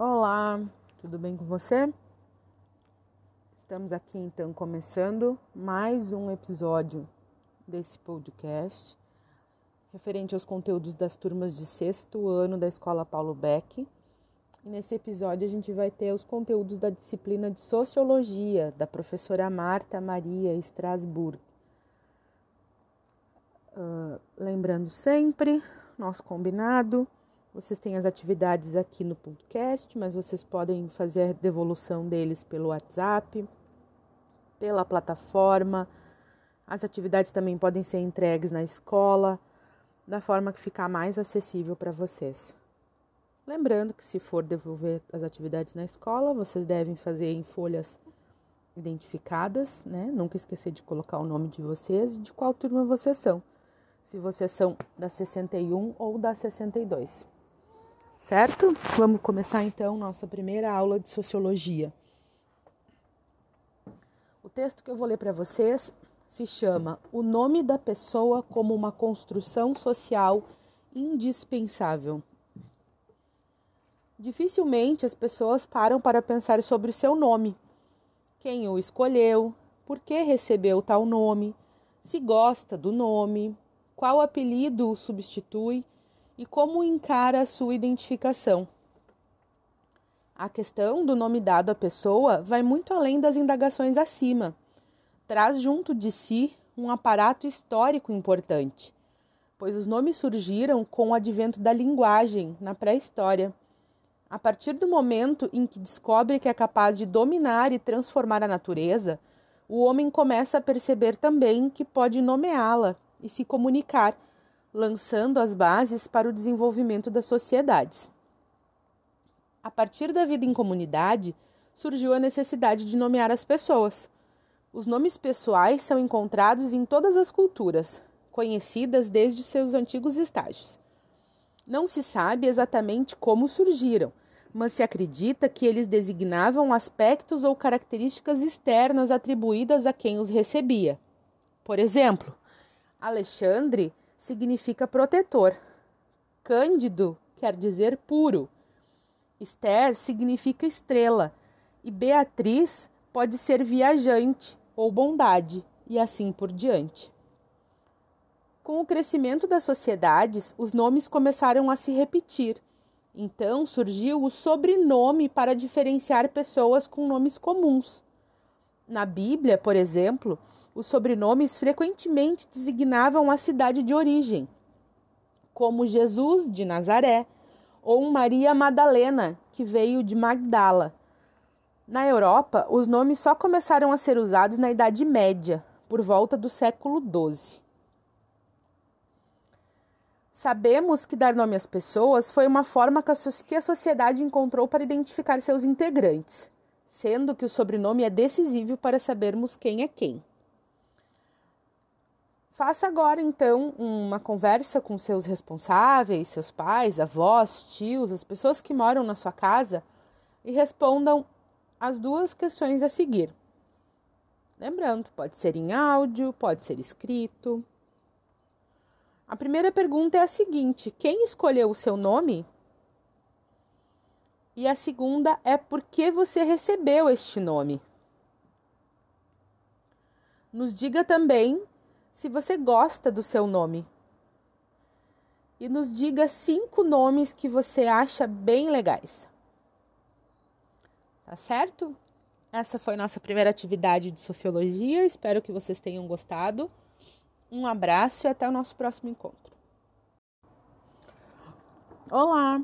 Olá, tudo bem com você? Estamos aqui então começando mais um episódio desse podcast referente aos conteúdos das turmas de sexto ano da Escola Paulo Beck. E nesse episódio a gente vai ter os conteúdos da disciplina de Sociologia da professora Marta Maria Strasburg. Uh, lembrando sempre, nosso combinado vocês têm as atividades aqui no podcast, mas vocês podem fazer a devolução deles pelo WhatsApp, pela plataforma. As atividades também podem ser entregues na escola, da forma que ficar mais acessível para vocês. Lembrando que se for devolver as atividades na escola, vocês devem fazer em folhas identificadas, né? Nunca esquecer de colocar o nome de vocês e de qual turma vocês são. Se vocês são da 61 ou da 62 certo? Vamos começar então nossa primeira aula de sociologia. O texto que eu vou ler para vocês se chama O nome da pessoa como uma construção social indispensável. Dificilmente as pessoas param para pensar sobre o seu nome. Quem o escolheu, por que recebeu tal nome, se gosta do nome, qual apelido o substitui e como encara a sua identificação. A questão do nome dado à pessoa vai muito além das indagações acima. Traz junto de si um aparato histórico importante, pois os nomes surgiram com o advento da linguagem na pré-história. A partir do momento em que descobre que é capaz de dominar e transformar a natureza, o homem começa a perceber também que pode nomeá-la e se comunicar lançando as bases para o desenvolvimento das sociedades. A partir da vida em comunidade, surgiu a necessidade de nomear as pessoas. Os nomes pessoais são encontrados em todas as culturas, conhecidas desde seus antigos estágios. Não se sabe exatamente como surgiram, mas se acredita que eles designavam aspectos ou características externas atribuídas a quem os recebia. Por exemplo, Alexandre significa protetor. Cândido quer dizer puro. Esther significa estrela. E Beatriz pode ser viajante ou bondade, e assim por diante. Com o crescimento das sociedades, os nomes começaram a se repetir. Então surgiu o sobrenome para diferenciar pessoas com nomes comuns. Na Bíblia, por exemplo, os sobrenomes frequentemente designavam a cidade de origem, como Jesus de Nazaré ou Maria Madalena, que veio de Magdala. Na Europa, os nomes só começaram a ser usados na Idade Média, por volta do século XII. Sabemos que dar nome às pessoas foi uma forma que a sociedade encontrou para identificar seus integrantes, sendo que o sobrenome é decisivo para sabermos quem é quem. Faça agora então uma conversa com seus responsáveis, seus pais, avós, tios, as pessoas que moram na sua casa e respondam as duas questões a seguir. Lembrando, pode ser em áudio, pode ser escrito. A primeira pergunta é a seguinte: quem escolheu o seu nome? E a segunda é por que você recebeu este nome? Nos diga também se você gosta do seu nome. E nos diga cinco nomes que você acha bem legais. Tá certo? Essa foi nossa primeira atividade de sociologia. Espero que vocês tenham gostado. Um abraço e até o nosso próximo encontro. Olá!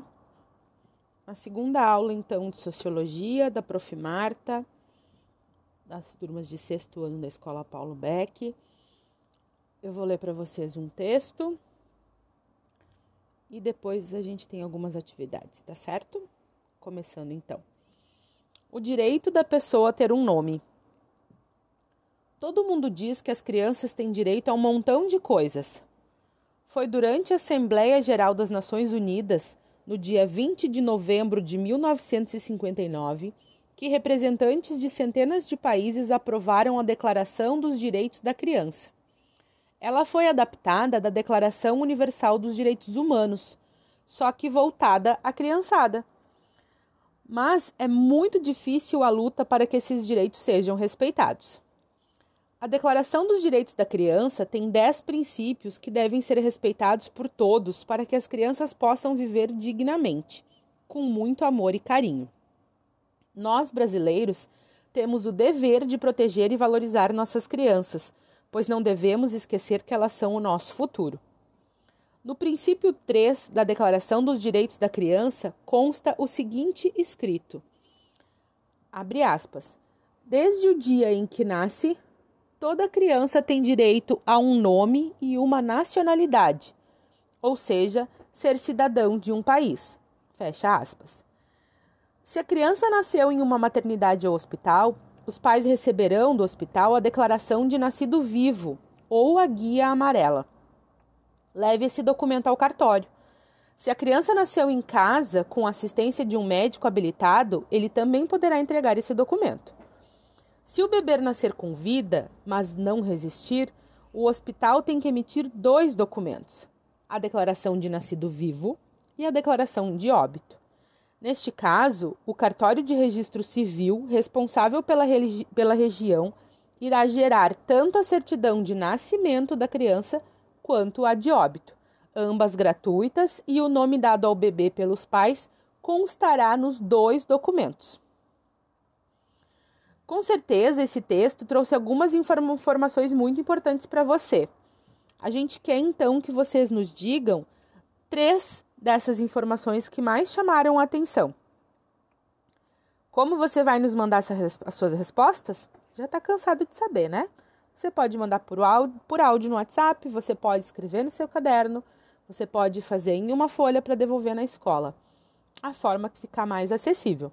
A segunda aula, então, de sociologia da Prof. Marta, das turmas de sexto ano da Escola Paulo Beck. Eu vou ler para vocês um texto e depois a gente tem algumas atividades, tá certo? Começando então. O direito da pessoa a ter um nome. Todo mundo diz que as crianças têm direito a um montão de coisas. Foi durante a Assembleia Geral das Nações Unidas, no dia 20 de novembro de 1959, que representantes de centenas de países aprovaram a Declaração dos Direitos da Criança. Ela foi adaptada da Declaração Universal dos Direitos Humanos, só que voltada à criançada. Mas é muito difícil a luta para que esses direitos sejam respeitados. A Declaração dos Direitos da Criança tem dez princípios que devem ser respeitados por todos para que as crianças possam viver dignamente, com muito amor e carinho. Nós, brasileiros, temos o dever de proteger e valorizar nossas crianças, pois não devemos esquecer que elas são o nosso futuro. No princípio 3 da Declaração dos Direitos da Criança consta o seguinte escrito: Abre aspas. Desde o dia em que nasce, toda criança tem direito a um nome e uma nacionalidade, ou seja, ser cidadão de um país. Fecha aspas. Se a criança nasceu em uma maternidade ou hospital, os pais receberão do hospital a declaração de nascido vivo ou a guia amarela. Leve esse documento ao cartório. Se a criança nasceu em casa com assistência de um médico habilitado, ele também poderá entregar esse documento. Se o bebê nascer com vida, mas não resistir, o hospital tem que emitir dois documentos: a declaração de nascido vivo e a declaração de óbito. Neste caso, o cartório de registro civil, responsável pela, pela região, irá gerar tanto a certidão de nascimento da criança quanto a de óbito, ambas gratuitas, e o nome dado ao bebê pelos pais constará nos dois documentos. Com certeza, esse texto trouxe algumas informações muito importantes para você. A gente quer então que vocês nos digam três dessas informações que mais chamaram a atenção. Como você vai nos mandar as suas respostas? Já está cansado de saber, né? Você pode mandar por áudio, por áudio no WhatsApp, você pode escrever no seu caderno, você pode fazer em uma folha para devolver na escola. A forma que ficar mais acessível.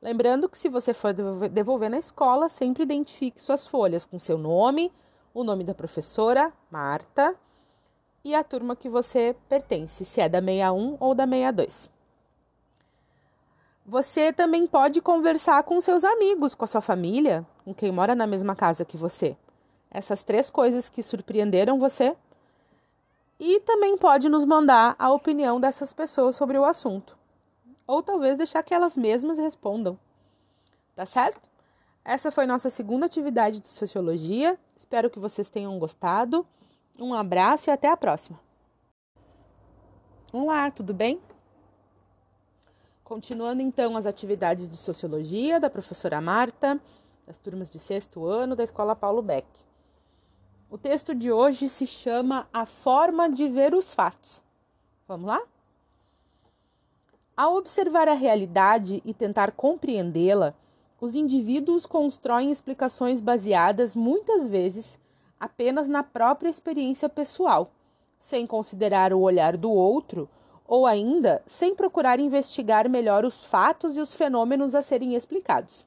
Lembrando que se você for devolver na escola, sempre identifique suas folhas com seu nome, o nome da professora, Marta, e a turma que você pertence, se é da 61 ou da 62. Você também pode conversar com seus amigos, com a sua família, com quem mora na mesma casa que você. Essas três coisas que surpreenderam você. E também pode nos mandar a opinião dessas pessoas sobre o assunto. Ou talvez deixar que elas mesmas respondam. Tá certo? Essa foi nossa segunda atividade de sociologia. Espero que vocês tenham gostado. Um abraço e até a próxima. Olá, tudo bem? Continuando então as atividades de sociologia da professora Marta, das turmas de sexto ano da Escola Paulo Beck. O texto de hoje se chama A Forma de Ver os Fatos. Vamos lá? Ao observar a realidade e tentar compreendê-la, os indivíduos constroem explicações baseadas muitas vezes apenas na própria experiência pessoal, sem considerar o olhar do outro ou ainda sem procurar investigar melhor os fatos e os fenômenos a serem explicados.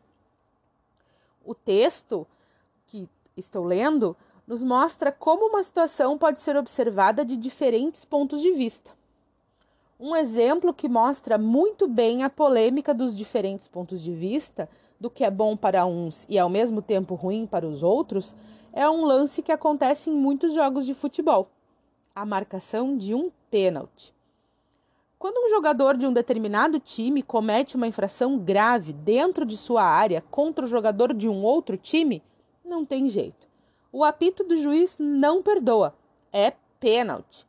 O texto que estou lendo nos mostra como uma situação pode ser observada de diferentes pontos de vista. Um exemplo que mostra muito bem a polêmica dos diferentes pontos de vista, do que é bom para uns e ao mesmo tempo ruim para os outros, é um lance que acontece em muitos jogos de futebol: a marcação de um pênalti. Quando um jogador de um determinado time comete uma infração grave dentro de sua área contra o jogador de um outro time, não tem jeito. O apito do juiz não perdoa. É pênalti.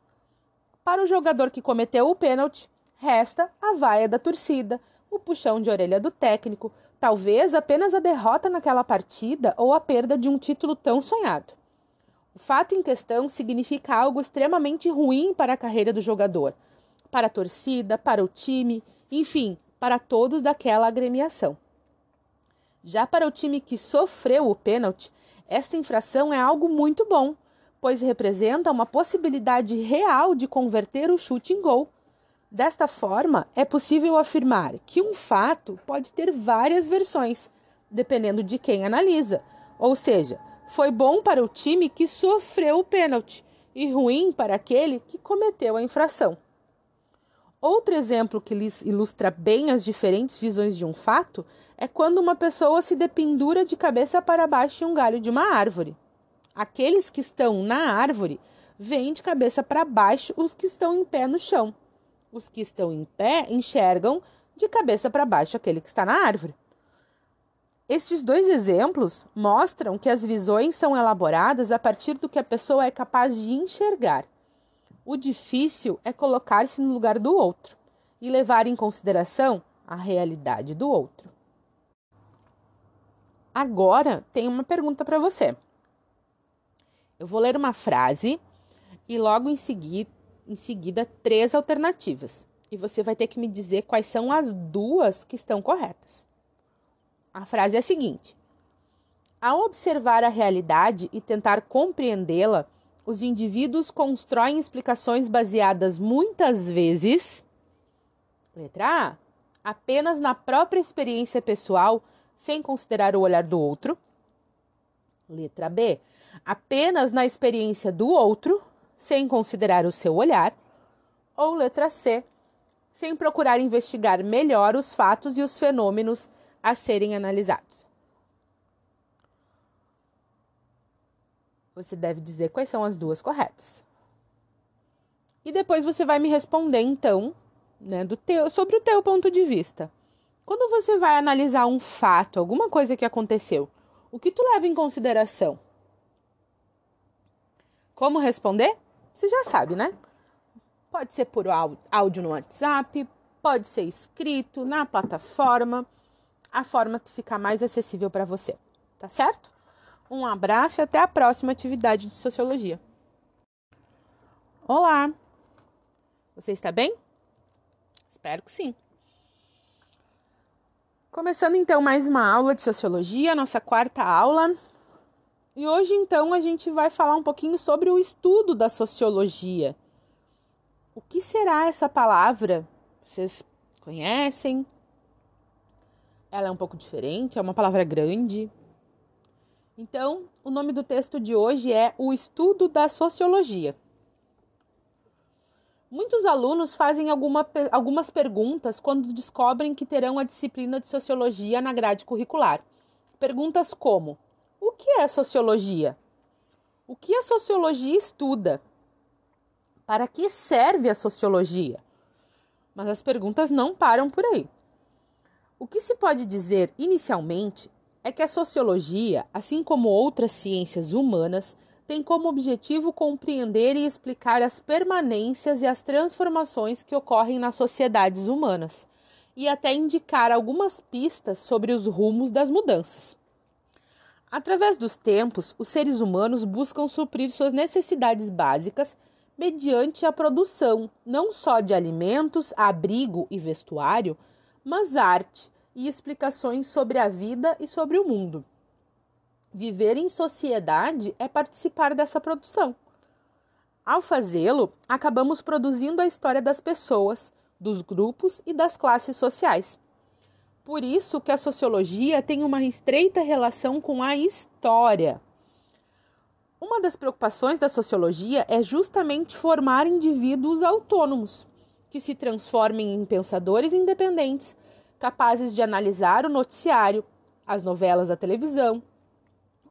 Para o jogador que cometeu o pênalti, resta a vaia da torcida, o puxão de orelha do técnico, talvez apenas a derrota naquela partida ou a perda de um título tão sonhado. O fato em questão significa algo extremamente ruim para a carreira do jogador, para a torcida, para o time, enfim, para todos daquela agremiação. Já para o time que sofreu o pênalti, esta infração é algo muito bom, pois representa uma possibilidade real de converter o chute em gol Desta forma, é possível afirmar que um fato pode ter várias versões, dependendo de quem analisa. Ou seja, foi bom para o time que sofreu o pênalti e ruim para aquele que cometeu a infração. Outro exemplo que ilustra bem as diferentes visões de um fato é quando uma pessoa se dependura de cabeça para baixo em um galho de uma árvore. Aqueles que estão na árvore veem de cabeça para baixo os que estão em pé no chão. Os que estão em pé enxergam de cabeça para baixo aquele que está na árvore. Estes dois exemplos mostram que as visões são elaboradas a partir do que a pessoa é capaz de enxergar. O difícil é colocar-se no lugar do outro e levar em consideração a realidade do outro. Agora, tem uma pergunta para você. Eu vou ler uma frase e logo em seguida, em seguida três alternativas. E você vai ter que me dizer quais são as duas que estão corretas. A frase é a seguinte: Ao observar a realidade e tentar compreendê-la, os indivíduos constroem explicações baseadas muitas vezes. Letra A. Apenas na própria experiência pessoal, sem considerar o olhar do outro. Letra B. Apenas na experiência do outro, sem considerar o seu olhar. Ou letra C. Sem procurar investigar melhor os fatos e os fenômenos a serem analisados. Você deve dizer quais são as duas corretas. E depois você vai me responder, então, né, do teu, sobre o teu ponto de vista. Quando você vai analisar um fato, alguma coisa que aconteceu, o que tu leva em consideração? Como responder? Você já sabe, né? Pode ser por áudio no WhatsApp, pode ser escrito na plataforma, a forma que ficar mais acessível para você, tá certo? Um abraço e até a próxima atividade de sociologia. Olá! Você está bem? Espero que sim. Começando então mais uma aula de sociologia, nossa quarta aula. E hoje então a gente vai falar um pouquinho sobre o estudo da sociologia. O que será essa palavra? Vocês conhecem? Ela é um pouco diferente, é uma palavra grande, então, o nome do texto de hoje é O Estudo da Sociologia. Muitos alunos fazem alguma, algumas perguntas quando descobrem que terão a disciplina de sociologia na grade curricular. Perguntas como: que é sociologia? O que a sociologia estuda? Para que serve a sociologia? Mas as perguntas não param por aí. O que se pode dizer inicialmente é que a sociologia, assim como outras ciências humanas, tem como objetivo compreender e explicar as permanências e as transformações que ocorrem nas sociedades humanas e até indicar algumas pistas sobre os rumos das mudanças. Através dos tempos, os seres humanos buscam suprir suas necessidades básicas mediante a produção não só de alimentos, abrigo e vestuário, mas arte, e explicações sobre a vida e sobre o mundo. Viver em sociedade é participar dessa produção. Ao fazê-lo, acabamos produzindo a história das pessoas, dos grupos e das classes sociais. Por isso que a sociologia tem uma estreita relação com a história. Uma das preocupações da sociologia é justamente formar indivíduos autônomos, que se transformem em pensadores independentes, capazes de analisar o noticiário, as novelas da televisão,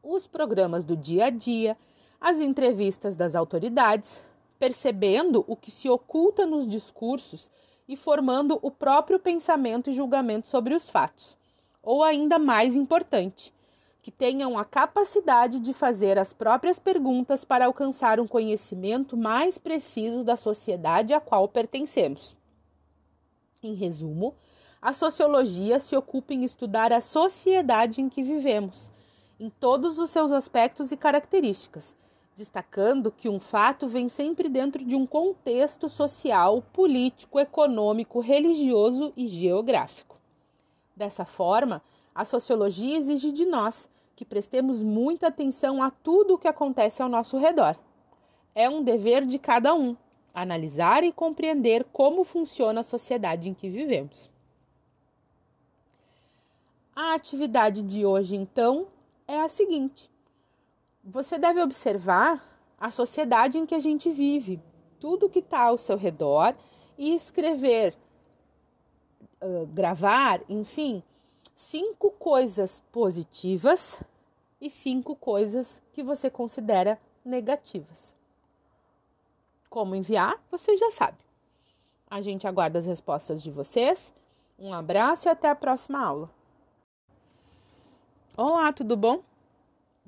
os programas do dia a dia, as entrevistas das autoridades, percebendo o que se oculta nos discursos e formando o próprio pensamento e julgamento sobre os fatos. Ou ainda mais importante, que tenham a capacidade de fazer as próprias perguntas para alcançar um conhecimento mais preciso da sociedade a qual pertencemos. Em resumo, a sociologia se ocupa em estudar a sociedade em que vivemos, em todos os seus aspectos e características, destacando que um fato vem sempre dentro de um contexto social, político, econômico, religioso e geográfico. Dessa forma, a sociologia exige de nós que prestemos muita atenção a tudo o que acontece ao nosso redor. É um dever de cada um analisar e compreender como funciona a sociedade em que vivemos. A atividade de hoje, então, é a seguinte: você deve observar a sociedade em que a gente vive, tudo que está ao seu redor e escrever, uh, gravar, enfim, cinco coisas positivas e cinco coisas que você considera negativas. Como enviar, você já sabe. A gente aguarda as respostas de vocês Um abraço e até a próxima aula. Olá, tudo bom?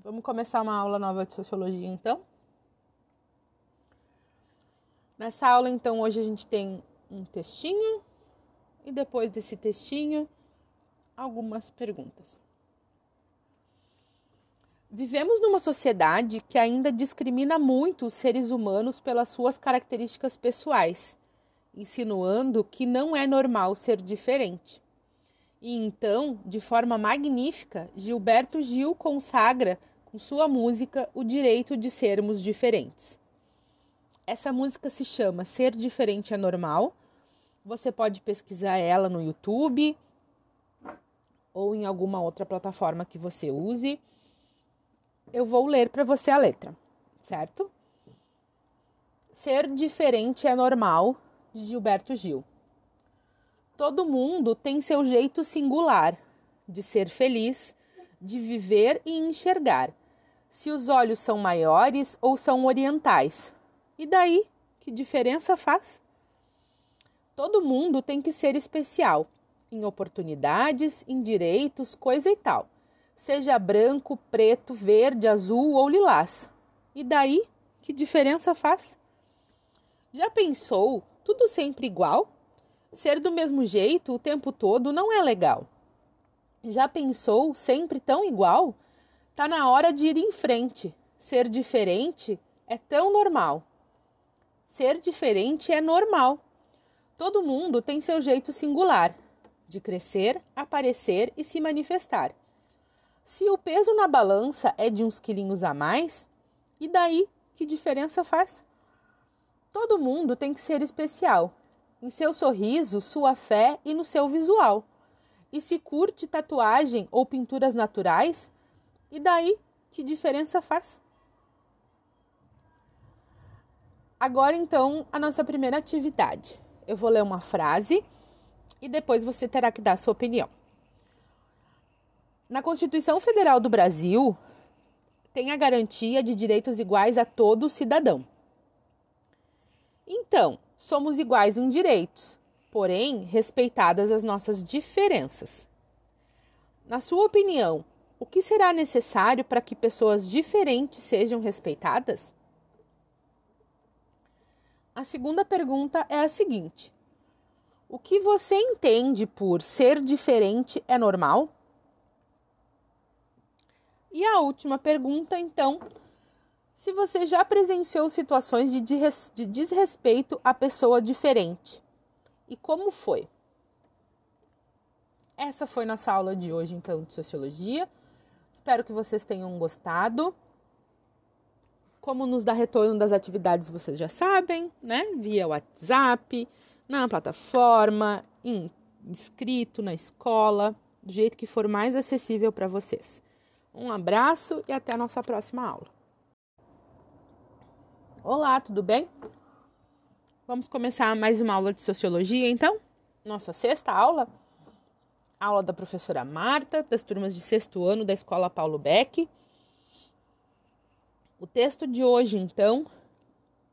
Vamos começar uma aula nova de sociologia então? Nessa aula, então, hoje a gente tem um textinho e depois desse textinho, algumas perguntas. Vivemos numa sociedade que ainda discrimina muito os seres humanos pelas suas características pessoais, insinuando que não é normal ser diferente. E então, de forma magnífica, Gilberto Gil consagra com sua música o direito de sermos diferentes. Essa música se chama Ser Diferente é Normal. Você pode pesquisar ela no YouTube ou em alguma outra plataforma que você use. Eu vou ler para você a letra, certo? Ser diferente é normal, de Gilberto Gil. Todo mundo tem seu jeito singular de ser feliz, de viver e enxergar. Se os olhos são maiores ou são orientais. E daí? Que diferença faz? Todo mundo tem que ser especial em oportunidades, em direitos, coisa e tal. Seja branco, preto, verde, azul ou lilás. E daí? Que diferença faz? Já pensou tudo sempre igual? Ser do mesmo jeito o tempo todo não é legal. Já pensou sempre tão igual? Tá na hora de ir em frente. Ser diferente é tão normal. Ser diferente é normal. Todo mundo tem seu jeito singular de crescer, aparecer e se manifestar. Se o peso na balança é de uns quilinhos a mais, e daí que diferença faz? Todo mundo tem que ser especial em seu sorriso, sua fé e no seu visual. E se curte tatuagem ou pinturas naturais, e daí que diferença faz? Agora então a nossa primeira atividade. Eu vou ler uma frase e depois você terá que dar sua opinião. Na Constituição Federal do Brasil tem a garantia de direitos iguais a todo cidadão. Então, somos iguais em direitos, porém respeitadas as nossas diferenças. Na sua opinião, o que será necessário para que pessoas diferentes sejam respeitadas? A segunda pergunta é a seguinte: O que você entende por ser diferente é normal? E a última pergunta, então, se você já presenciou situações de, de desrespeito à pessoa diferente. E como foi? Essa foi nossa aula de hoje, então, de sociologia. Espero que vocês tenham gostado. Como nos dá retorno das atividades, vocês já sabem, né? Via WhatsApp, na plataforma, inscrito na escola, do jeito que for mais acessível para vocês. Um abraço e até a nossa próxima aula. Olá, tudo bem? Vamos começar mais uma aula de sociologia, então? Nossa sexta aula? Aula da professora Marta, das turmas de sexto ano da Escola Paulo Beck. O texto de hoje, então,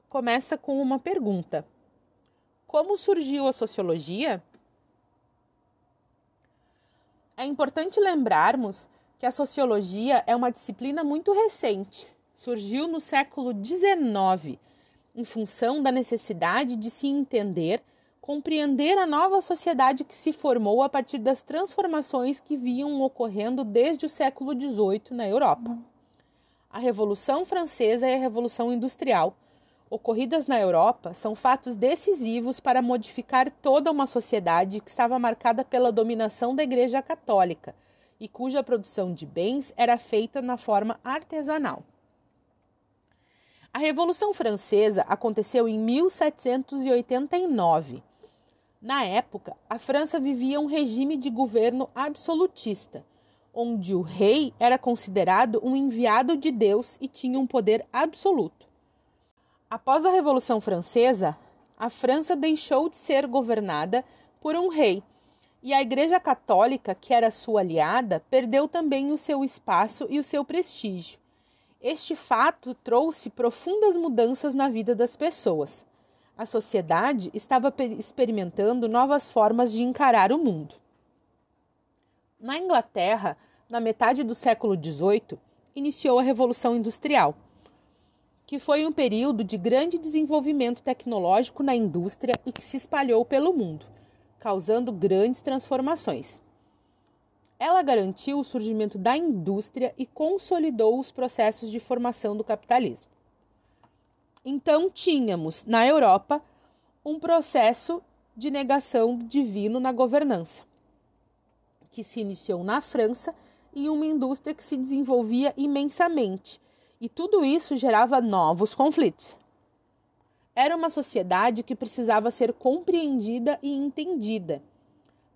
começa com uma pergunta: Como surgiu a sociologia? É importante lembrarmos que a sociologia é uma disciplina muito recente surgiu no século XIX, em função da necessidade de se entender, compreender a nova sociedade que se formou a partir das transformações que vinham ocorrendo desde o século XVIII na Europa. A Revolução Francesa e a Revolução Industrial, ocorridas na Europa, são fatos decisivos para modificar toda uma sociedade que estava marcada pela dominação da Igreja Católica e cuja produção de bens era feita na forma artesanal. A Revolução Francesa aconteceu em 1789. Na época, a França vivia um regime de governo absolutista, onde o rei era considerado um enviado de Deus e tinha um poder absoluto. Após a Revolução Francesa, a França deixou de ser governada por um rei e a Igreja Católica, que era sua aliada, perdeu também o seu espaço e o seu prestígio. Este fato trouxe profundas mudanças na vida das pessoas. A sociedade estava experimentando novas formas de encarar o mundo. Na Inglaterra, na metade do século XVIII, iniciou a Revolução Industrial, que foi um período de grande desenvolvimento tecnológico na indústria e que se espalhou pelo mundo, causando grandes transformações. Ela garantiu o surgimento da indústria e consolidou os processos de formação do capitalismo. Então, tínhamos na Europa um processo de negação divino na governança, que se iniciou na França e uma indústria que se desenvolvia imensamente, e tudo isso gerava novos conflitos. Era uma sociedade que precisava ser compreendida e entendida.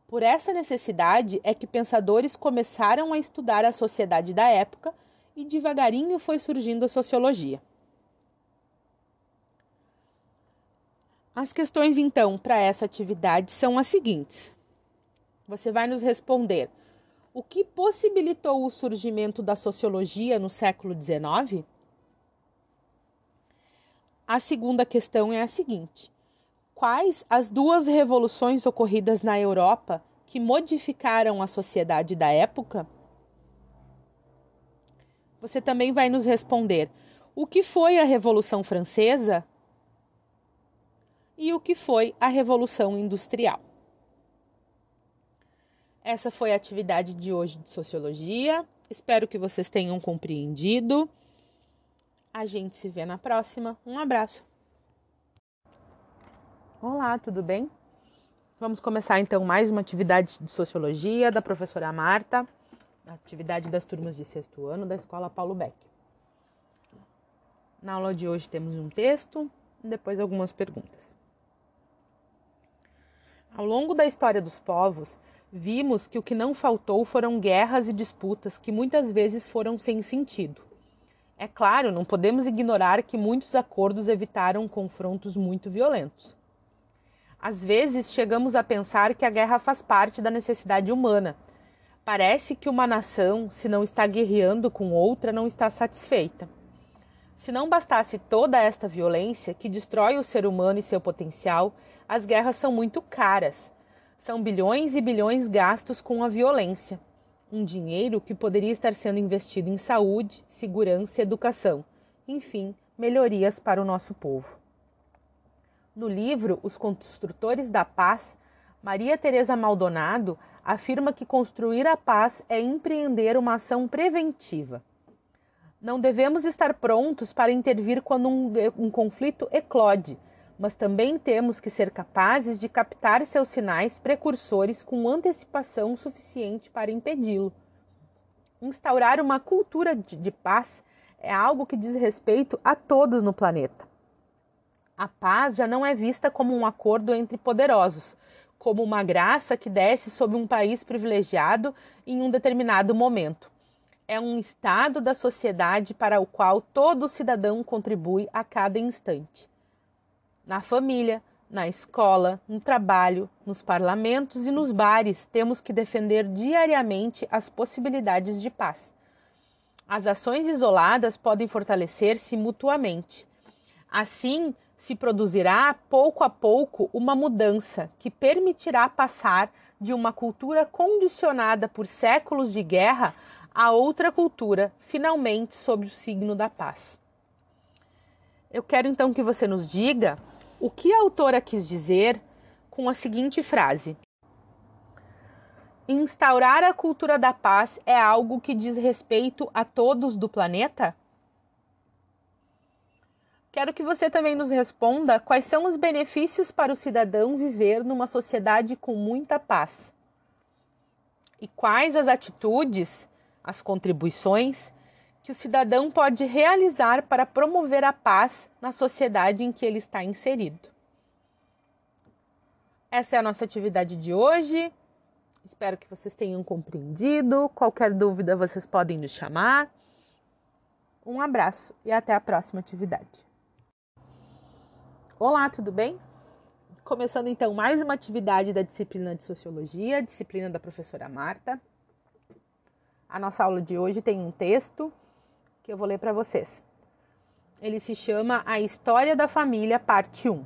Por essa necessidade é que pensadores começaram a estudar a sociedade da época e devagarinho foi surgindo a sociologia. As questões, então, para essa atividade são as seguintes. Você vai nos responder o que possibilitou o surgimento da sociologia no século XIX? A segunda questão é a seguinte: quais as duas revoluções ocorridas na Europa que modificaram a sociedade da época? Você também vai nos responder o que foi a Revolução Francesa e o que foi a Revolução Industrial. Essa foi a atividade de hoje de Sociologia. Espero que vocês tenham compreendido. A gente se vê na próxima. Um abraço. Olá, tudo bem? Vamos começar então mais uma atividade de Sociologia da professora Marta, atividade das turmas de sexto ano da Escola Paulo Beck. Na aula de hoje temos um texto e depois algumas perguntas. Ao longo da história dos povos, vimos que o que não faltou foram guerras e disputas que muitas vezes foram sem sentido. É claro, não podemos ignorar que muitos acordos evitaram confrontos muito violentos. Às vezes chegamos a pensar que a guerra faz parte da necessidade humana. Parece que uma nação, se não está guerreando com outra, não está satisfeita. Se não bastasse toda esta violência que destrói o ser humano e seu potencial, as guerras são muito caras. São bilhões e bilhões gastos com a violência. Um dinheiro que poderia estar sendo investido em saúde, segurança e educação. Enfim, melhorias para o nosso povo. No livro Os Construtores da Paz, Maria Teresa Maldonado afirma que construir a paz é empreender uma ação preventiva. Não devemos estar prontos para intervir quando um, um conflito eclode, mas também temos que ser capazes de captar seus sinais precursores com antecipação suficiente para impedi-lo. Instaurar uma cultura de, de paz é algo que diz respeito a todos no planeta. A paz já não é vista como um acordo entre poderosos, como uma graça que desce sobre um país privilegiado em um determinado momento. É um estado da sociedade para o qual todo cidadão contribui a cada instante na família, na escola, no trabalho, nos parlamentos e nos bares, temos que defender diariamente as possibilidades de paz. As ações isoladas podem fortalecer-se mutuamente. Assim, se produzirá pouco a pouco uma mudança que permitirá passar de uma cultura condicionada por séculos de guerra a outra cultura, finalmente sob o signo da paz. Eu quero então que você nos diga o que a autora quis dizer com a seguinte frase: Instaurar a cultura da paz é algo que diz respeito a todos do planeta? Quero que você também nos responda quais são os benefícios para o cidadão viver numa sociedade com muita paz. E quais as atitudes, as contribuições que o cidadão pode realizar para promover a paz na sociedade em que ele está inserido. Essa é a nossa atividade de hoje. Espero que vocês tenham compreendido. Qualquer dúvida, vocês podem nos chamar. Um abraço e até a próxima atividade. Olá, tudo bem? Começando então mais uma atividade da disciplina de Sociologia, disciplina da professora Marta. A nossa aula de hoje tem um texto que eu vou ler para vocês. Ele se chama A História da Família, parte 1.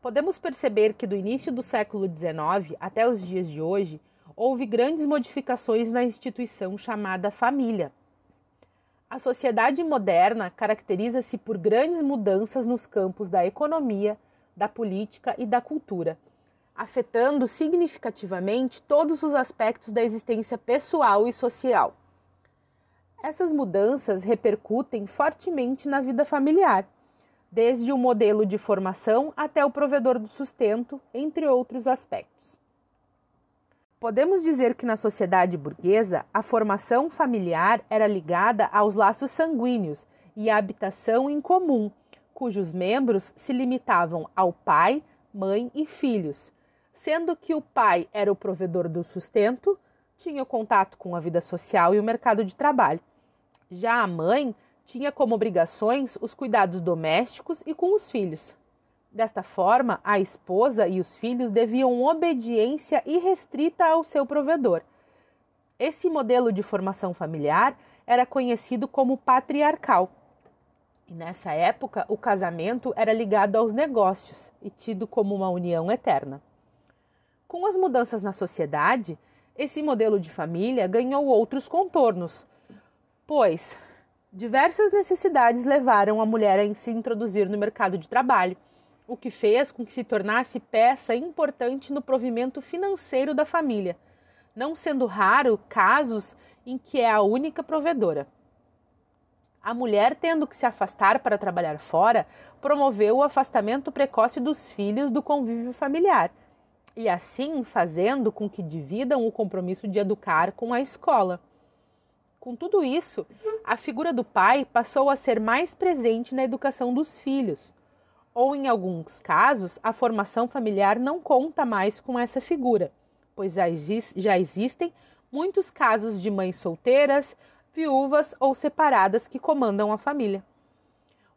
Podemos perceber que do início do século XIX até os dias de hoje, houve grandes modificações na instituição chamada família. A sociedade moderna caracteriza-se por grandes mudanças nos campos da economia, da política e da cultura, afetando significativamente todos os aspectos da existência pessoal e social. Essas mudanças repercutem fortemente na vida familiar, desde o modelo de formação até o provedor do sustento, entre outros aspectos. Podemos dizer que na sociedade burguesa, a formação familiar era ligada aos laços sanguíneos e à habitação em comum, cujos membros se limitavam ao pai, mãe e filhos, sendo que o pai era o provedor do sustento, tinha contato com a vida social e o mercado de trabalho. Já a mãe tinha como obrigações os cuidados domésticos e com os filhos. Desta forma, a esposa e os filhos deviam obediência irrestrita ao seu provedor. Esse modelo de formação familiar era conhecido como patriarcal. E nessa época, o casamento era ligado aos negócios e tido como uma união eterna. Com as mudanças na sociedade, esse modelo de família ganhou outros contornos, pois Diversas necessidades levaram a mulher a se introduzir no mercado de trabalho, o que fez com que se tornasse peça importante no provimento financeiro da família, não sendo raro casos em que é a única provedora. A mulher, tendo que se afastar para trabalhar fora, promoveu o afastamento precoce dos filhos do convívio familiar, e assim fazendo com que dividam o compromisso de educar com a escola. Com tudo isso, a figura do pai passou a ser mais presente na educação dos filhos, ou em alguns casos, a formação familiar não conta mais com essa figura, pois já, existem muitos casos de mães solteiras, viúvas ou separadas que comandam a família.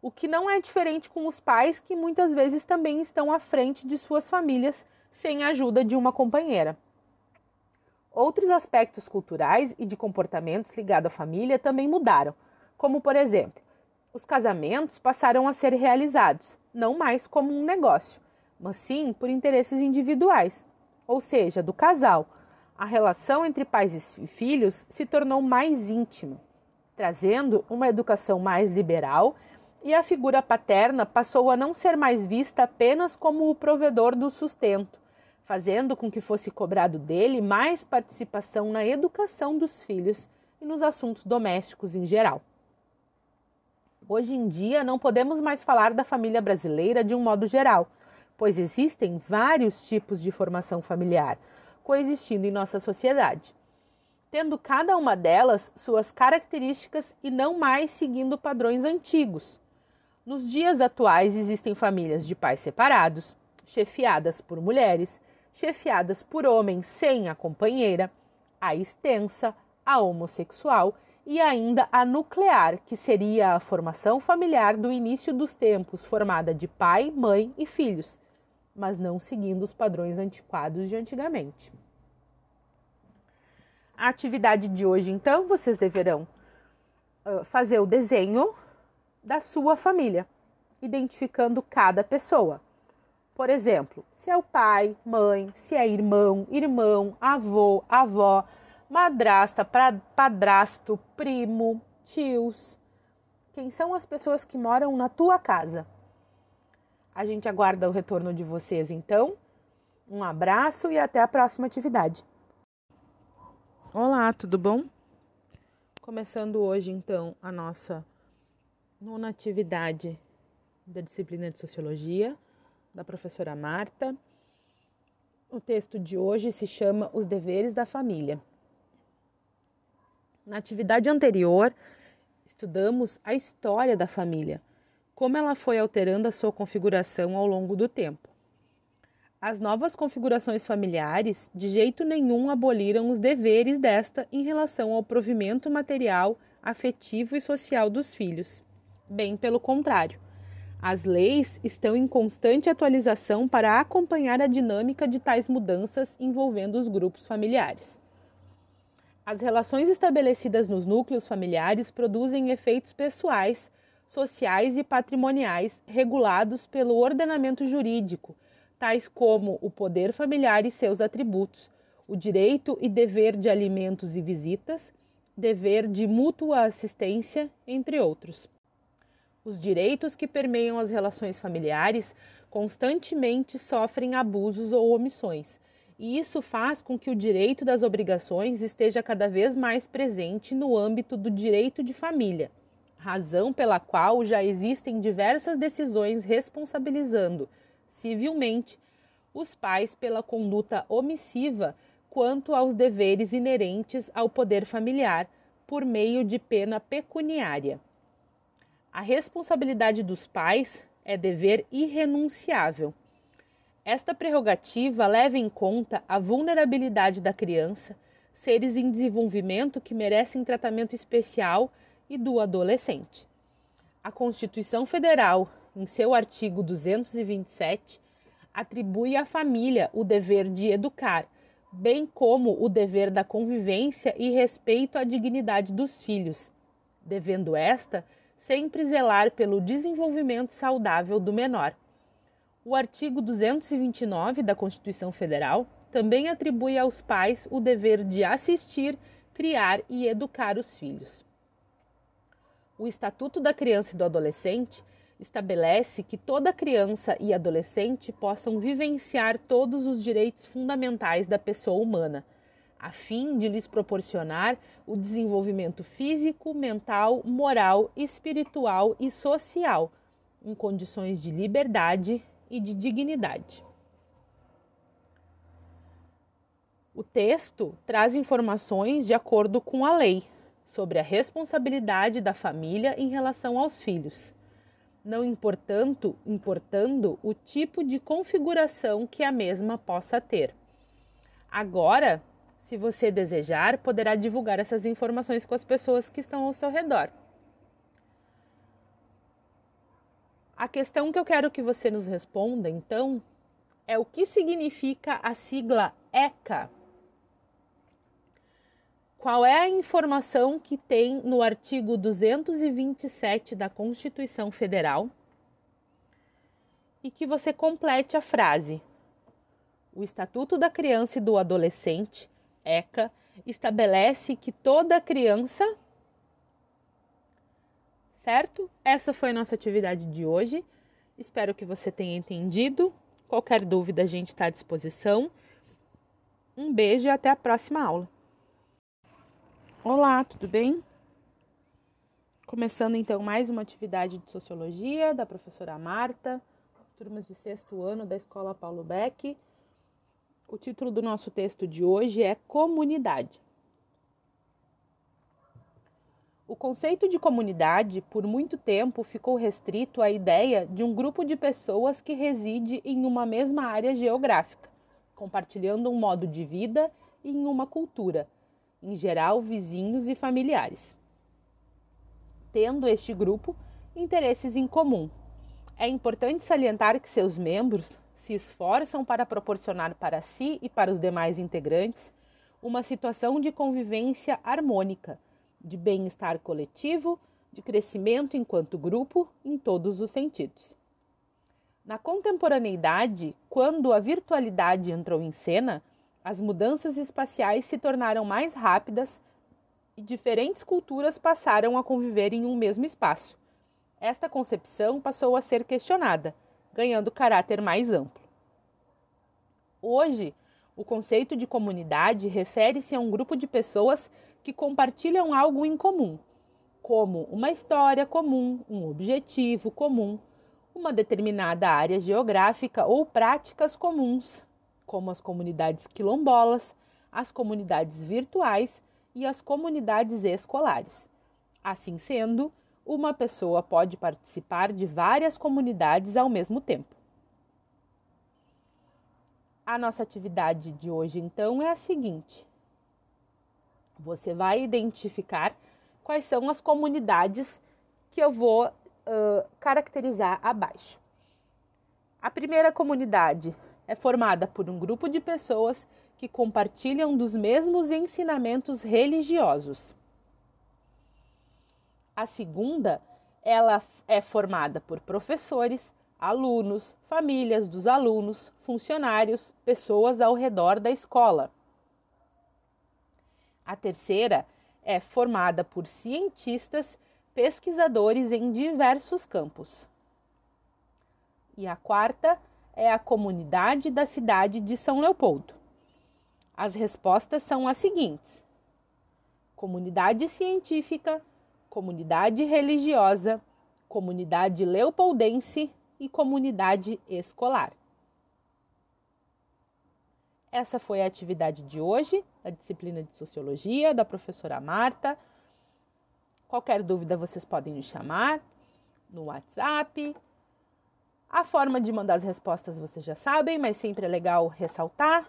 O que não é diferente com os pais que muitas vezes também estão à frente de suas famílias sem a ajuda de uma companheira. Outros aspectos culturais e de comportamentos ligados à família também mudaram, como, por exemplo, os casamentos passaram a ser realizados não mais como um negócio, mas sim por interesses individuais, ou seja, do casal. A relação entre pais e filhos se tornou mais íntima, trazendo uma educação mais liberal e a figura paterna passou a não ser mais vista apenas como o provedor do sustento, fazendo com que fosse cobrado dele mais participação na educação dos filhos e nos assuntos domésticos em geral. Hoje em dia, não podemos mais falar da família brasileira de um modo geral, pois existem vários tipos de formação familiar coexistindo em nossa sociedade, tendo cada uma delas suas características e não mais seguindo padrões antigos. Nos dias atuais, existem famílias de pais separados, chefiadas por mulheres, chefiadas por homens sem a companheira, a extensa, a homossexual e ainda a nuclear, que seria a formação familiar do início dos tempos, formada de pai, mãe e filhos, mas não seguindo os padrões antiquados de antigamente. A atividade de hoje, então, vocês deverão uh, fazer o desenho da sua família, identificando cada pessoa. Por exemplo, se é o pai, mãe, se é irmão, irmão, avô, avó, madrasta, padrasto, primo, tios. Quem são as pessoas que moram na tua casa? A gente aguarda o retorno de vocês então. Um abraço e até a próxima atividade. Olá, tudo bom? Começando hoje então a nossa nona atividade da disciplina de Sociologia da professora Marta. O texto de hoje se chama Os Deveres da Família. Na atividade anterior, estudamos a história da família, como ela foi alterando a sua configuração ao longo do tempo. As novas configurações familiares de jeito nenhum aboliram os deveres desta em relação ao provimento material, afetivo e social dos filhos. Bem pelo contrário as leis estão em constante atualização para acompanhar a dinâmica de tais mudanças envolvendo os grupos familiares. As relações estabelecidas nos núcleos familiares produzem efeitos pessoais, sociais e patrimoniais regulados pelo ordenamento jurídico, tais como o poder familiar e seus atributos, o direito e dever de alimentos e visitas, dever de mútua assistência, entre outros. Os direitos que permeiam as relações familiares constantemente sofrem abusos ou omissões, e isso faz com que o direito das obrigações esteja cada vez mais presente no âmbito do direito de família, razão pela qual já existem diversas decisões responsabilizando civilmente os pais pela conduta omissiva quanto aos deveres inerentes ao poder familiar por meio de pena pecuniária. A responsabilidade dos pais é dever irrenunciável. Esta prerrogativa leva em conta a vulnerabilidade da criança, seres em desenvolvimento que merecem tratamento especial e do adolescente. A Constituição Federal, em seu artigo 227, atribui à família o dever de educar bem como o dever da convivência e respeito à dignidade dos filhos, devendo esta sempre zelar pelo desenvolvimento saudável do menor. O artigo 229 da Constituição Federal também atribui aos pais o dever de assistir, criar e educar os filhos. O Estatuto da Criança e do Adolescente estabelece que toda criança e adolescente possam vivenciar todos os direitos fundamentais da pessoa humana, a fim de lhes proporcionar o desenvolvimento físico, mental, moral, espiritual e social, em condições de liberdade e de dignidade. O texto traz informações de acordo com a lei sobre a responsabilidade da família em relação aos filhos não importando, importando o tipo de configuração que a mesma possa ter. Agora, se você desejar, poderá divulgar essas informações com as pessoas que estão ao seu redor. A questão que eu quero que você nos responda, então, é o que significa a sigla ECA qual é a informação que tem no artigo 227 da Constituição Federal e que você complete a frase. O Estatuto da Criança e do Adolescente, ECA, estabelece que toda criança. Certo? Essa foi a nossa atividade de hoje. Espero que você tenha entendido. Qualquer dúvida, a gente está à disposição. Um beijo e até a próxima aula. Olá, tudo bem? Começando então mais uma atividade de sociologia da professora Marta, turmas de sexto ano da Escola Paulo Beck. O título do nosso texto de hoje é Comunidade. O conceito de comunidade, por muito tempo, ficou restrito à ideia de um grupo de pessoas que reside em uma mesma área geográfica, compartilhando um modo de vida e em uma cultura em geral vizinhos e familiares. Tendo este grupo interesses em comum. É importante salientar que seus membros se esforçam para proporcionar para si e para os demais integrantes uma situação de convivência harmônica, de bem-estar coletivo, de crescimento enquanto grupo em todos os sentidos. Na contemporaneidade, quando a virtualidade entrou em cena, as mudanças espaciais se tornaram mais rápidas e diferentes culturas passaram a conviver em um mesmo espaço. Esta concepção passou a ser questionada, ganhando caráter mais amplo. Hoje, o conceito de comunidade refere-se a um grupo de pessoas que compartilham algo em comum, como uma história comum, um objetivo comum, uma determinada área geográfica ou práticas comuns, como as comunidades quilombolas, as comunidades virtuais e as comunidades escolares. Assim sendo, uma pessoa pode participar de várias comunidades ao mesmo tempo. A nossa atividade de hoje, então, é a seguinte: você vai identificar quais são as comunidades que eu vou uh, caracterizar abaixo. A primeira comunidade é formada por um grupo de pessoas que compartilham dos mesmos ensinamentos religiosos. A segunda, ela é formada por professores, alunos, famílias dos alunos, funcionários, pessoas ao redor da escola. A terceira é formada por cientistas, pesquisadores em diversos campos. E a quarta é a comunidade da cidade de São Leopoldo. As respostas são as seguintes: comunidade científica, comunidade religiosa, comunidade leopoldense e comunidade escolar. Essa foi a atividade de hoje, da disciplina de Sociologia, da professora Marta. Qualquer dúvida vocês podem nos chamar no WhatsApp. A forma de mandar as respostas vocês já sabem, mas sempre é legal ressaltar.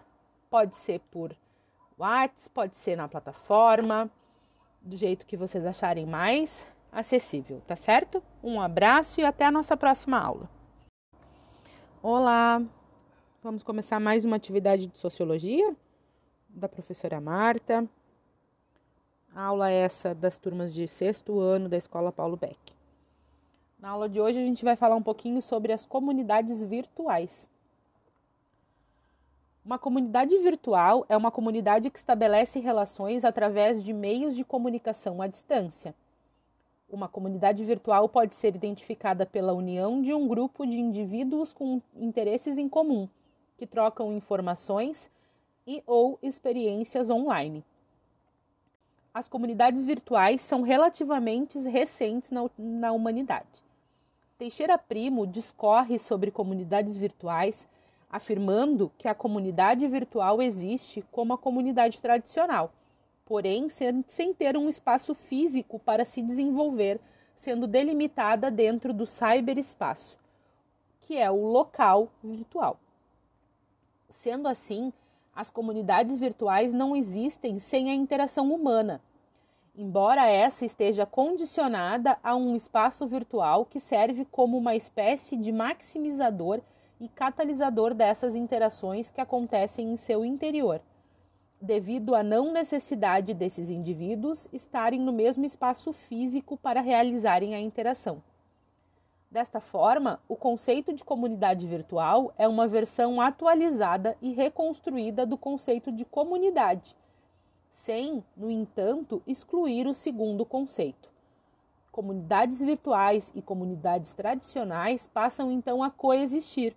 Pode ser por WhatsApp, pode ser na plataforma, do jeito que vocês acharem mais acessível, tá certo? Um abraço e até a nossa próxima aula. Olá! Vamos começar mais uma atividade de sociologia da professora Marta. A aula é essa das turmas de sexto ano da Escola Paulo Beck. Na aula de hoje a gente vai falar um pouquinho sobre as comunidades virtuais. Uma comunidade virtual é uma comunidade que estabelece relações através de meios de comunicação à distância. Uma comunidade virtual pode ser identificada pela união de um grupo de indivíduos com interesses em comum que trocam informações e ou experiências online. As comunidades virtuais são relativamente recentes na, na humanidade. Teixeira Primo discorre sobre comunidades virtuais, afirmando que a comunidade virtual existe como a comunidade tradicional, porém sem, ter um espaço físico para se desenvolver, sendo delimitada dentro do cyberespaço, que é o local virtual. Sendo assim, as comunidades virtuais não existem sem a interação humana, embora essa esteja condicionada a um espaço virtual que serve como uma espécie de maximizador e catalisador dessas interações que acontecem em seu interior, devido à não necessidade desses indivíduos estarem no mesmo espaço físico para realizarem a interação. Desta forma, o conceito de comunidade virtual é uma versão atualizada e reconstruída do conceito de comunidade, sem, no entanto, excluir o segundo conceito. Comunidades virtuais e comunidades tradicionais passam então a coexistir,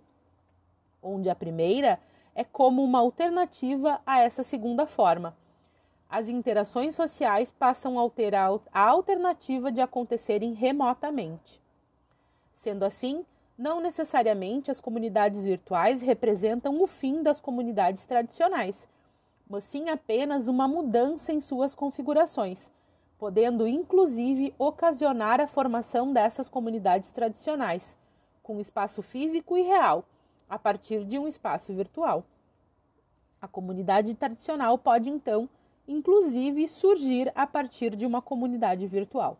onde a primeira é como uma alternativa a essa segunda forma. As interações sociais passam a ter a alternativa de acontecerem remotamente. Sendo assim, não necessariamente as comunidades virtuais representam o fim das comunidades tradicionais, mas sim apenas uma mudança em suas configurações, podendo inclusive ocasionar a formação dessas comunidades tradicionais, com espaço físico e real, a partir de um espaço virtual. A comunidade tradicional pode então, inclusive, surgir a partir de uma comunidade virtual.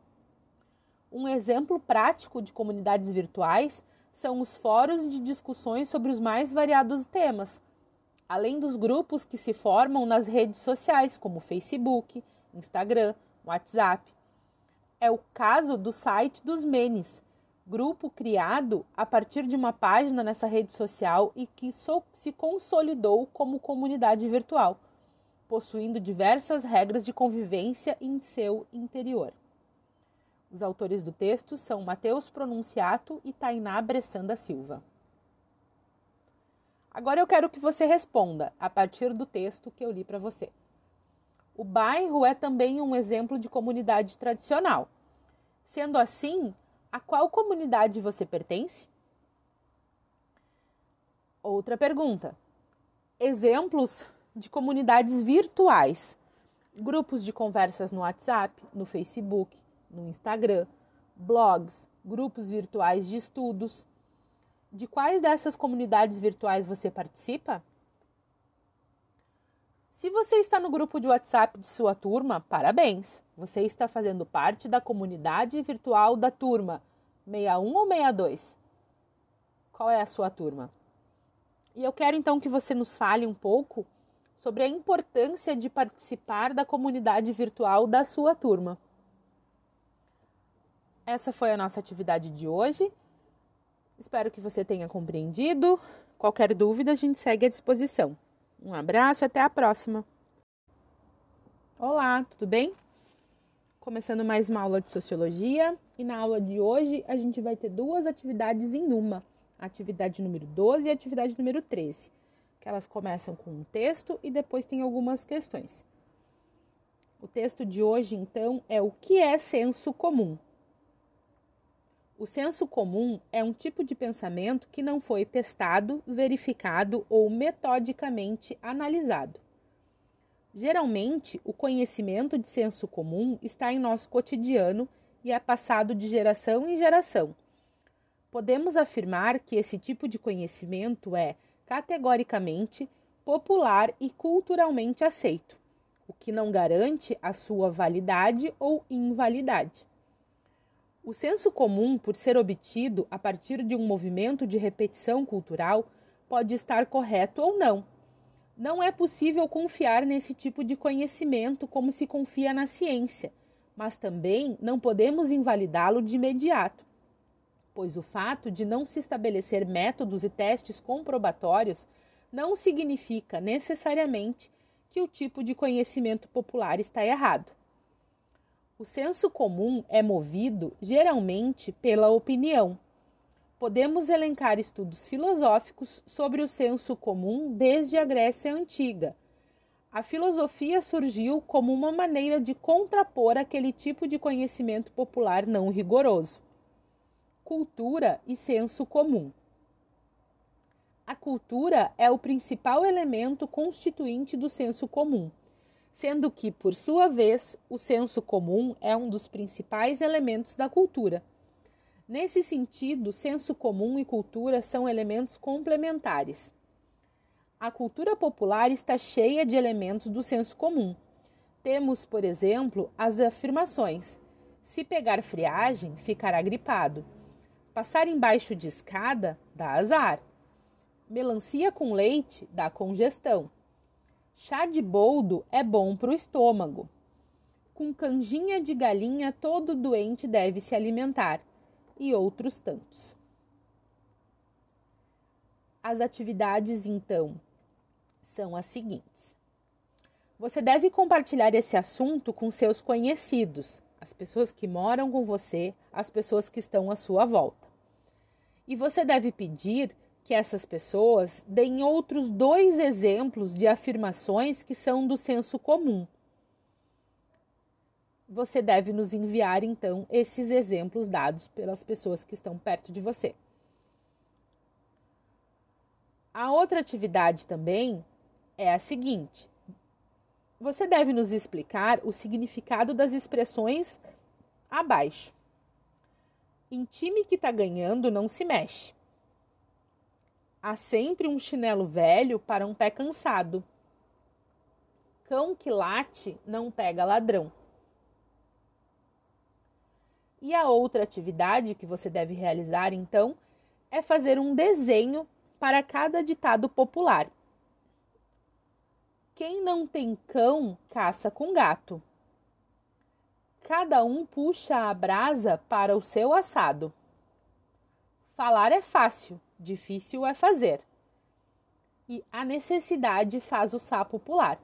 Um exemplo prático de comunidades virtuais são os fóruns de discussões sobre os mais variados temas, além dos grupos que se formam nas redes sociais, como Facebook, Instagram, WhatsApp. É o caso do site dos Menes, grupo criado a partir de uma página nessa rede social e que se consolidou como comunidade virtual, possuindo diversas regras de convivência em seu interior. Os autores do texto são Mateus Pronunciato e Tainá Bressan da Silva. Agora eu quero que você responda a partir do texto que eu li para você. O bairro é também um exemplo de comunidade tradicional. Sendo assim, a qual comunidade você pertence? Outra pergunta. Exemplos de comunidades virtuais. Grupos de conversas no WhatsApp, no Facebook, no Instagram, blogs, grupos virtuais de estudos. De quais dessas comunidades virtuais você participa? Se você está no grupo de WhatsApp de sua turma, parabéns! Você está fazendo parte da comunidade virtual da turma 61 ou 62? Qual é a sua turma? E eu quero então que você nos fale um pouco sobre a importância de participar da comunidade virtual da sua turma. Essa foi a nossa atividade de hoje. Espero que você tenha compreendido. Qualquer dúvida, a gente segue à disposição. Um abraço e até a próxima. Olá, tudo bem? Começando mais uma aula de sociologia e na aula de hoje a gente vai ter duas atividades em uma: atividade número 12 e atividade número 13, que elas começam com um texto e depois tem algumas questões. O texto de hoje, então, é o que é senso comum. O senso comum é um tipo de pensamento que não foi testado, verificado ou metodicamente analisado. Geralmente, o conhecimento de senso comum está em nosso cotidiano e é passado de geração em geração. Podemos afirmar que esse tipo de conhecimento é, categoricamente, popular e culturalmente aceito o que não garante a sua validade ou invalidade. O senso comum, por ser obtido a partir de um movimento de repetição cultural, pode estar correto ou não. Não é possível confiar nesse tipo de conhecimento como se confia na ciência, mas também não podemos invalidá-lo de imediato, pois o fato de não se estabelecer métodos e testes comprobatórios não significa necessariamente que o tipo de conhecimento popular está errado. O senso comum é movido geralmente pela opinião. Podemos elencar estudos filosóficos sobre o senso comum desde a Grécia Antiga. A filosofia surgiu como uma maneira de contrapor aquele tipo de conhecimento popular não rigoroso. Cultura e senso comum. A cultura é o principal elemento constituinte do senso comum, sendo que, por sua vez, o senso comum é um dos principais elementos da cultura. Nesse sentido, senso comum e cultura são elementos complementares. A cultura popular está cheia de elementos do senso comum. Temos, por exemplo, as afirmações: se pegar friagem, ficará gripado. Passar embaixo de escada dá azar. Melancia com leite dá congestão. Chá de boldo é bom para o estômago. Com canjinha de galinha, todo doente deve se alimentar. E outros tantos. As atividades, então, são as seguintes. Você deve compartilhar esse assunto com seus conhecidos, as pessoas que moram com você, as pessoas que estão à sua volta. E você deve pedir que essas pessoas deem outros dois exemplos de afirmações que são do senso comum. Você deve nos enviar então esses exemplos dados pelas pessoas que estão perto de você. A outra atividade também é a seguinte: você deve nos explicar o significado das expressões abaixo. Em time que está ganhando, não se mexe. Há sempre um chinelo velho para um pé cansado. Cão que late não pega ladrão. E a outra atividade que você deve realizar, então, é fazer um desenho para cada ditado popular. Quem não tem cão, caça com gato. Cada um puxa a brasa para o seu assado. Falar é fácil, difícil é fazer. E a necessidade faz o sapo pular.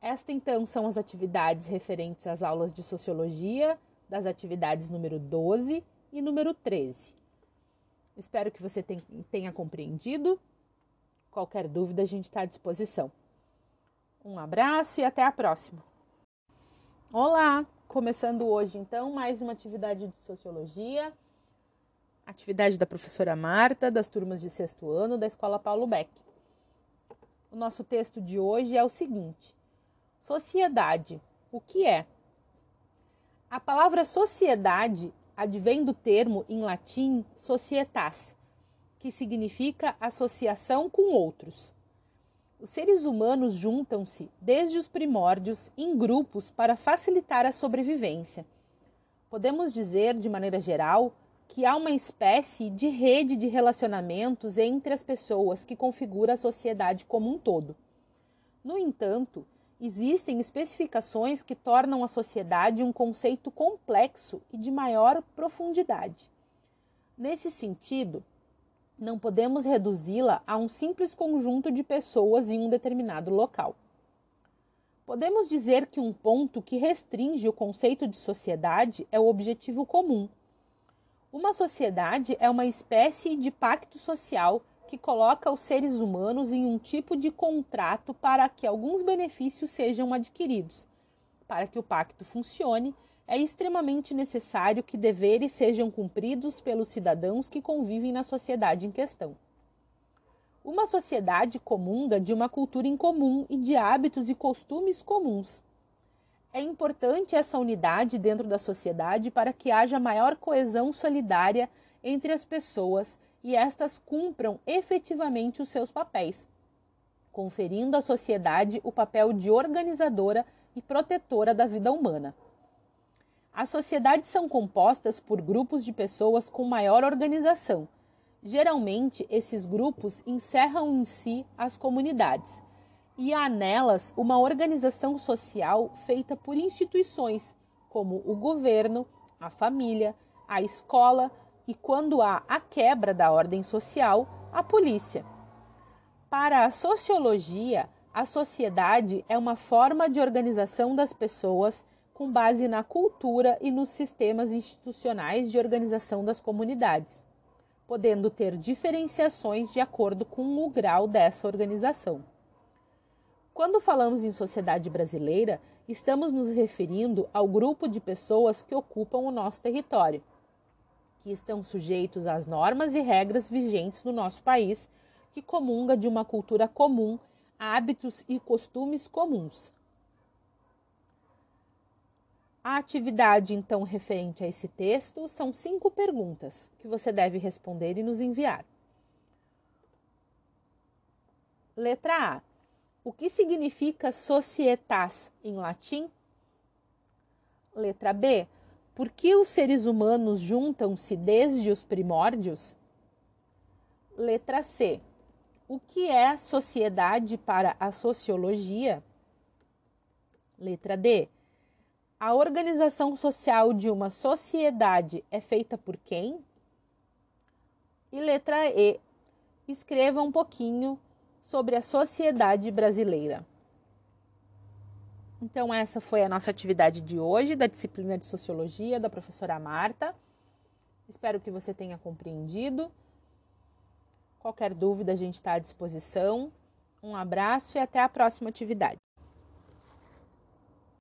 Esta então são as atividades referentes às aulas de sociologia, das atividades número 12 e número 13. Espero que você tenha compreendido. Qualquer dúvida, a gente está à disposição. Um abraço e até a próxima. Olá! Começando hoje, então, mais uma atividade de sociologia atividade da professora Marta, das turmas de sexto ano da Escola Paulo Beck. O nosso texto de hoje é o seguinte: Sociedade. O que é? A palavra sociedade advém do termo em latim societas, que significa associação com outros. Os seres humanos juntam-se desde os primórdios em grupos para facilitar a sobrevivência. Podemos dizer, de maneira geral, que há uma espécie de rede de relacionamentos entre as pessoas que configura a sociedade como um todo. No entanto, existem especificações que tornam a sociedade um conceito complexo e de maior profundidade. Nesse sentido, não podemos reduzi-la a um simples conjunto de pessoas em um determinado local. Podemos dizer que um ponto que restringe o conceito de sociedade é o objetivo comum. Uma sociedade é uma espécie de pacto social que coloca os seres humanos em um tipo de contrato para que alguns benefícios sejam adquiridos. Para que o pacto funcione, é extremamente necessário que deveres sejam cumpridos pelos cidadãos que convivem na sociedade em questão. Uma sociedade comunga de uma cultura em comum e de hábitos e costumes comuns. É importante essa unidade dentro da sociedade para que haja maior coesão solidária entre as pessoas e estas cumpram efetivamente os seus papéis, conferindo à sociedade o papel de organizadora e protetora da vida humana. As sociedades são compostas por grupos de pessoas com maior organização. Geralmente, esses grupos encerram em si as comunidades, e há nelas uma organização social feita por instituições como o governo, a família, a escola e, quando há a quebra da ordem social, a polícia. Para a sociologia, a sociedade é uma forma de organização das pessoas com base na cultura e nos sistemas institucionais de organização das comunidades, podendo ter diferenciações de acordo com o grau dessa organização. Quando falamos em sociedade brasileira, estamos nos referindo ao grupo de pessoas que ocupam o nosso território, que estão sujeitos às normas e regras vigentes no nosso país, que comunga de uma cultura comum, hábitos e costumes comuns. A atividade, então, referente a esse texto são cinco perguntas que você deve responder e nos enviar. Letra A. O que significa societas em latim? Letra B. Por que os seres humanos juntam-se desde os primórdios? Letra C. O que é sociedade para a sociologia? Letra D. A organização social de uma sociedade é feita por quem? E letra E. Escreva um pouquinho sobre a sociedade brasileira. Então, essa foi a nossa atividade de hoje, da disciplina de Sociologia, da professora Marta. Espero que você tenha compreendido. Qualquer dúvida, a gente está à disposição. Um abraço e até a próxima atividade.